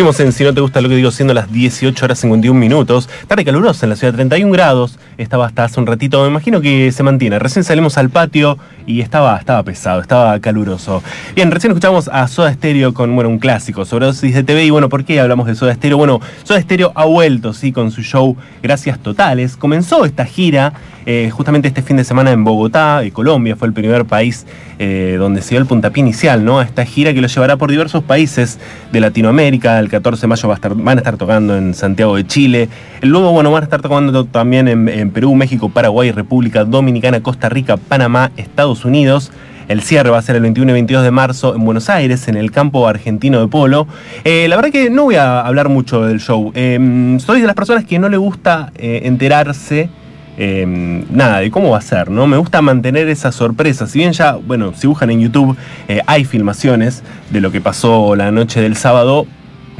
Si no te gusta lo que digo, siendo las 18 horas 51 minutos. Tarde calurosa en la ciudad, 31 grados. Estaba hasta hace un ratito, me imagino que se mantiene. Recién salimos al patio y estaba, estaba pesado, estaba caluroso. Bien, recién escuchamos a Soda Stereo con bueno, un clásico, sobredosis de TV. Y bueno, ¿por qué hablamos de Soda Stereo? Bueno, Soda Stereo ha vuelto, sí, con su show Gracias Totales. Comenzó esta gira eh, justamente este fin de semana en Bogotá, eh, Colombia. Fue el primer país eh, donde se dio el puntapié inicial. A esta gira que lo llevará por diversos países de Latinoamérica. El 14 de mayo va a estar, van a estar tocando en Santiago de Chile. Luego, bueno, van a estar tocando también en, Perú, México, Paraguay, República Dominicana, Costa Rica, Panamá, Estados Unidos. El cierre va a ser el 21 y 22 de marzo en Buenos Aires, en el campo argentino de polo. Eh, la verdad que no voy a hablar mucho del show. Eh, soy de las personas que no le gusta enterarse eh, nada, de cómo va a ser, ¿no? Me gusta mantener esa sorpresa. Si bien ya, bueno, si buscan en YouTube, eh, hay filmaciones de lo que pasó la noche del sábado.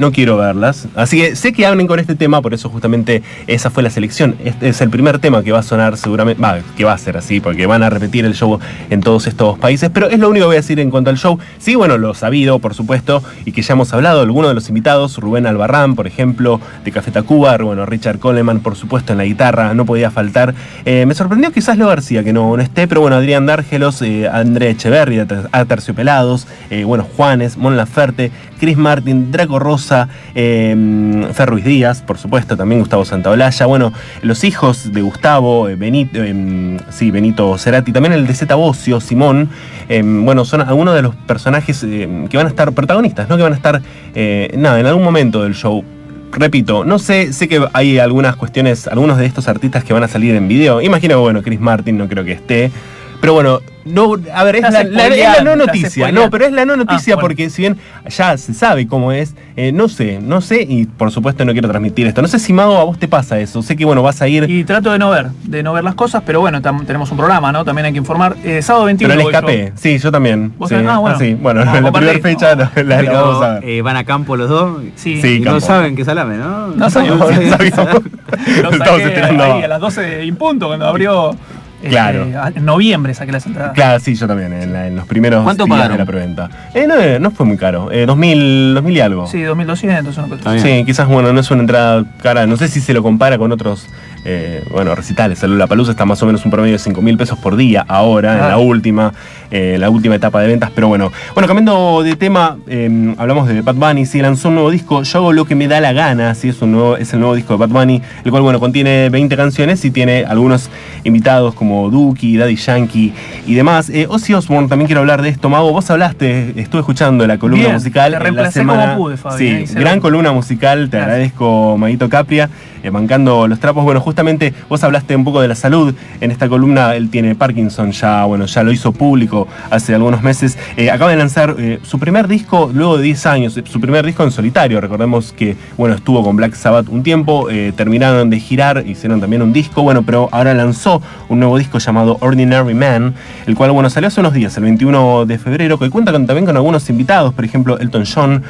No quiero verlas. Así que sé que hablen con este tema, por eso justamente esa fue la selección. Este es el primer tema que va a sonar seguramente, va, que va a ser así, porque van a repetir el show en todos estos países, pero es lo único que voy a decir en cuanto al show. Sí, bueno, lo sabido, por supuesto, y que ya hemos hablado, algunos de los invitados, Rubén Albarrán, por ejemplo, de Café Tacuba, bueno, Richard Coleman, por supuesto, en la guitarra, no podía faltar. Eh, me sorprendió quizás Lo García, que no, no esté, pero bueno, Adrián Dárgelos, eh, André Echeverri, a Ter- a Terciopelados, eh, bueno, Juanes, Mon Laferte, Chris Martin, Draco Rosa, eh, Fer Ruiz Díaz, por supuesto, también Gustavo Santaolalla, bueno, los hijos de Gustavo, eh, Benito, eh, sí, Benito Cerati, también el de Zeta Bocio, Simón, eh, bueno, son algunos de los personajes que van a estar protagonistas, ¿no? Que van a estar, eh, nada, en algún momento del show. Repito, no sé, sé que hay algunas cuestiones, algunos de estos artistas que van a salir en video. Imagino que, bueno, Chris Martin no creo que esté. Pero bueno, no, a ver, es la, la- es la no noticia, no, pero es la no noticia Ah, bueno. porque si bien ya se sabe cómo es, eh, no sé, no sé y por supuesto no quiero transmitir esto. No sé si Mago a vos te pasa eso, sé que bueno, vas a ir, Y trato de no ver, de no ver las cosas, pero bueno, tam- tenemos un programa, ¿no? También hay que informar. Eh, sábado 21 pero le yo. escapé, sí, yo también. ¿Vos sí? Ah, bueno. sí, bueno, Ah, en la primera fecha la, Pero, vamos a ver. eh, van a campo los dos. Sí, Sí, y no saben que salame, ¿no? No sabíamos. No sabíamos. Estamos saqué esperando. ahí a las 12 en punto, cuando abrió. Eh, Claro. en noviembre saqué las entradas. Claro, sí, yo también, en, la- en los primeros ¿Cuánto días pagaron? de la preventa. Eh, no, no fue muy caro, eh, 2000, 2000 y algo. Sí, 2200, una. Sí, quizás, bueno, no es una entrada cara. No sé si se lo compara con otros, eh, bueno, recitales. La Palusa está más o menos un promedio de 5 mil pesos por día ahora, en Ah. la última, eh, la última etapa de ventas. Pero bueno, bueno, cambiando de tema, eh, hablamos de Bad Bunny. Sí, lanzó un nuevo disco, Yo hago lo que me da la gana. Sí, es, un nuevo, es el nuevo disco de Bad Bunny, el cual, bueno, contiene 20 canciones y tiene algunos invitados como Duki, Daddy Yankee y demás. Eh, Ozzy Osbourne, también quiero hablar de esto. Mago, vos hablaste, estuve escuchando la columna Bien, musical. te en la semana. como pude, Fabi, Sí, gran columna musical, te Gracias. agradezco, Maguito Capria, eh, bancando los trapos. Bueno, justamente vos hablaste un poco de la salud. En esta columna él tiene Parkinson, ya, bueno, ya lo hizo público hace algunos meses. Eh, acaba de lanzar eh, su primer disco luego de 10 años, eh, su primer disco en solitario. Recordemos que, bueno, estuvo con Black Sabbath un tiempo, terminaron de girar, hicieron también un disco, bueno, pero ahora lanzó un nuevo disco llamado Ordinary Man, el cual, bueno, salió hace unos días, el 21 de febrero, que cuenta con- también con algunos invitados, por ejemplo, Elton John,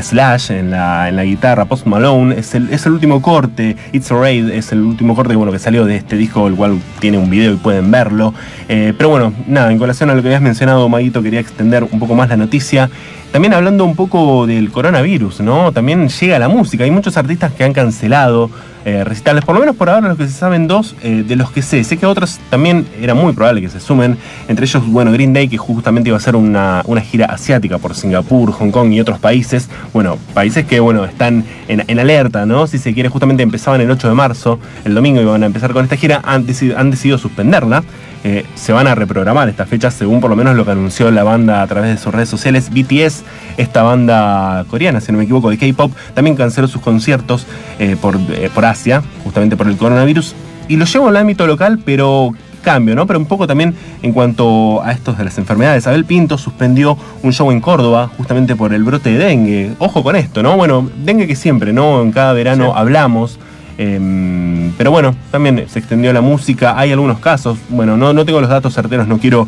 Slash en la, en la guitarra, Post Malone, es el, es el último corte, It's Alright es el último corte bueno, que salió de este disco, el cual tiene un video y pueden verlo. Eh, pero bueno, nada, en colación a lo que habías mencionado, Maguito, quería extender un poco más la noticia. También hablando un poco del coronavirus, ¿no? También llega la música. Hay muchos artistas que han cancelado eh, recitales, por lo menos por ahora los que se saben dos, eh, de los que sé. Sé que otros también era muy probable que se sumen. Entre ellos, bueno, Green Day, que justamente iba a hacer una, una gira asiática por Singapur, Hong Kong y otros países. Bueno, países que, bueno, están en, en alerta, ¿no? Si se quiere, justamente empezaban el 8 de marzo, el domingo iban a empezar con esta gira, han, han decidido suspenderla. Eh, se van a reprogramar estas fechas según por lo menos lo que anunció la banda a través de sus redes sociales. BTS, esta banda coreana, si no me equivoco, de K-Pop, también canceló sus conciertos eh, por, eh, por Asia, justamente por el coronavirus. Y lo llevo al ámbito local, pero cambio, ¿no? Pero un poco también en cuanto a estos de las enfermedades. Abel Pinto suspendió un show en Córdoba justamente por el brote de dengue. Ojo con esto, ¿no? Bueno, dengue que siempre, ¿no? En cada verano Sí. hablamos. Em, pero bueno, también se extendió la música, hay algunos casos, bueno, no, no tengo los datos certeros, no quiero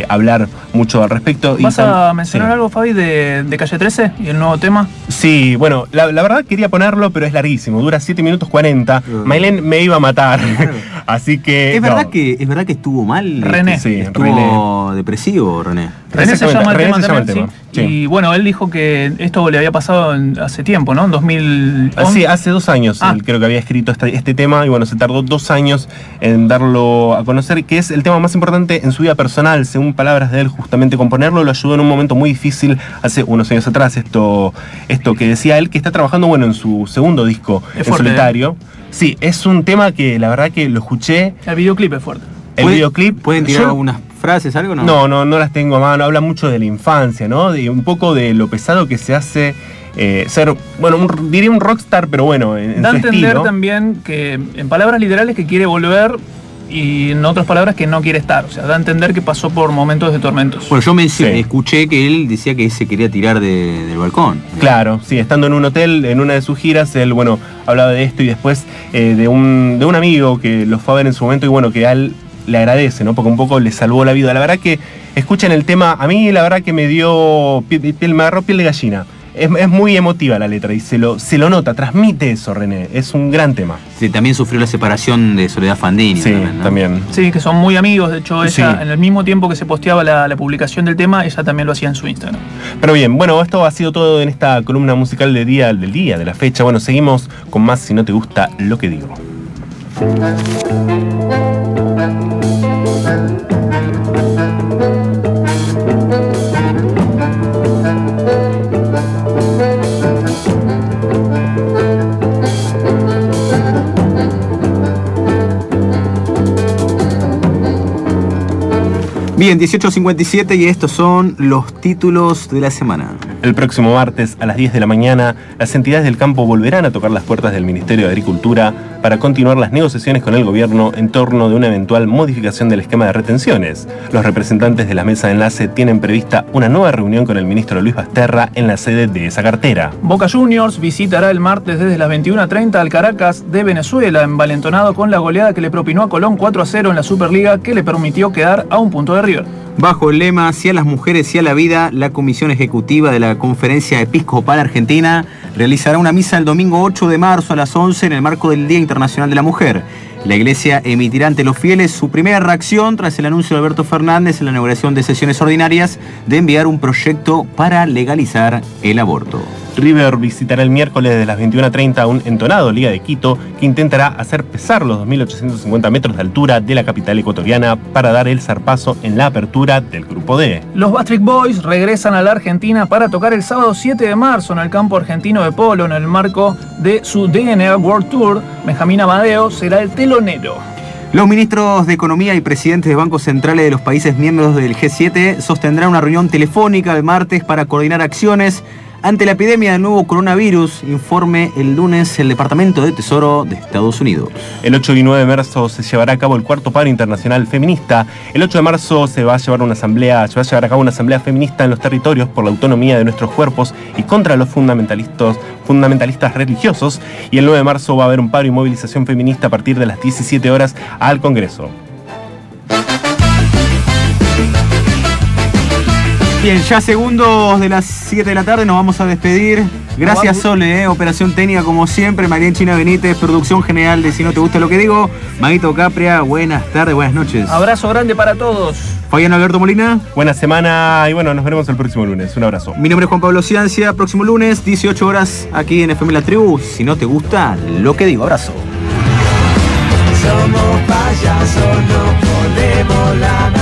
eh, hablar mucho al respecto. Y ¿Vas a mencionar sí. algo, Fabi, de, de Calle 13 y el nuevo tema? Sí, bueno, la, la verdad quería ponerlo, pero es larguísimo, dura 7 minutos 40. Mailén me iba a matar, así que... ¿Es no. verdad, que, ¿Es verdad que estuvo mal? René. Sí, Estuvo depresivo, René. René se llama el René tema se llama el también, tema, sí. sí. Y bueno, él dijo que esto le había pasado en- hace tiempo, ¿no? En 2011. Ah, Sí, hace dos años Ah. él creo que había escrito este, este tema y bueno, se tardó dos años en darlo a conocer, que es el tema más importante en su vida personal, según palabras de él, justamente componerlo lo ayudó en un momento muy difícil hace unos años atrás, esto, esto que decía él, que está trabajando bueno en su segundo disco Es en fuerte, ¿eh? solitario. Sí, es un tema que la verdad que lo escuché, El videoclip es fuerte. el ¿Puede- videoclip... ¿Pueden tirar yo- algunas frases, algo? No, no, no, no las tengo a mano. Habla mucho de la infancia, ¿no? De un poco de lo pesado que se hace eh, ser, bueno, un- diría un rockstar, pero bueno, en, Da su entender estilo. también que, en palabras literales, que quiere volver y en otras palabras que no quiere estar. O sea, da a entender que pasó por momentos de tormentos. Bueno, yo Sí. escuché que él decía que se quería tirar de- del balcón. Claro, sí, estando en un hotel, en una de sus giras, él, bueno, hablaba de esto y después eh, de, un, de un amigo que lo fue a ver en su momento y bueno, que a él le agradece, ¿no? Porque un poco le salvó la vida. La verdad que escuchen el tema, a mí la verdad que me dio piel, piel- me agarró piel de gallina. Es, es muy emotiva la letra y se lo, se lo nota, transmite eso, René. Es un gran tema. Sí, también sufrió la separación de Soledad Fandini. Sí, ¿no? también. Sí, que son muy amigos. De hecho, ella, Sí. en el mismo tiempo que se posteaba la, la publicación del tema, ella también lo hacía en su Instagram. Pero bien, bueno, esto ha sido todo en esta columna musical del día, del día, de la fecha. Bueno, seguimos con más si no te gusta lo que digo. Bien, 18.57 y estos son los títulos de la semana. El próximo martes a las 10 de la mañana, las entidades del campo volverán a tocar las puertas del Ministerio de Agricultura para continuar las negociaciones con el gobierno en torno de una eventual modificación del esquema de retenciones. Los representantes de la mesa de enlace tienen prevista una nueva reunión con el ministro Luis Basterra en la sede de esa cartera. Boca Juniors visitará el martes desde las 21.30 al Caracas de Venezuela, envalentonado con la goleada que le propinó a Colón 4 a 0 en la Superliga que le permitió quedar a un punto de River. Bajo el lema Hacia las mujeres y a la vida, la Comisión Ejecutiva de la Conferencia Episcopal Argentina realizará una misa el domingo 8 de marzo a las 11 en el marco del Día Internacional de la Mujer. La Iglesia emitirá ante los fieles su primera reacción tras el anuncio de Alberto Fernández en la inauguración de sesiones ordinarias de enviar un proyecto para legalizar el aborto. River visitará el miércoles de las 21.30 un entonado Liga de Quito que intentará hacer pesar los 2.850 metros de altura de la capital ecuatoriana para dar el zarpazo en la apertura del Grupo D. Los Bastric Boys regresan a la Argentina para tocar el sábado 7 de marzo en el campo argentino de polo en el marco de su DNA World Tour. Benjamín Amadeo será el telonero. Los ministros de Economía y presidentes de bancos centrales de los países miembros del G7 sostendrán una reunión telefónica el martes para coordinar acciones ante la epidemia del nuevo coronavirus, informe el lunes el Departamento de Tesoro de Estados Unidos. El 8 y 9 de marzo se llevará a cabo el cuarto paro internacional feminista. El 8 de marzo se va a llevar una asamblea, se va a llevar a cabo una asamblea feminista en los territorios por la autonomía de nuestros cuerpos y contra los fundamentalistas, fundamentalistas religiosos. Y el 9 de marzo va a haber un paro y movilización feminista a partir de las 17 horas al Congreso. Bien, ya segundos de las 7 de la tarde nos vamos a despedir. Gracias. Sole, eh, operación técnica como siempre, María China Benítez, producción general de Si no te gusta lo que digo, Maguito Capria, buenas tardes, buenas noches. Abrazo grande para todos. Fabián Alberto Molina, Buena semana y bueno, nos veremos el próximo lunes. Un abrazo. mi nombre es Juan Pablo Ciancia, próximo lunes, 18 horas aquí en FM La Tribu. Si no te gusta lo que digo, abrazo. Somos payasos, no podemos la.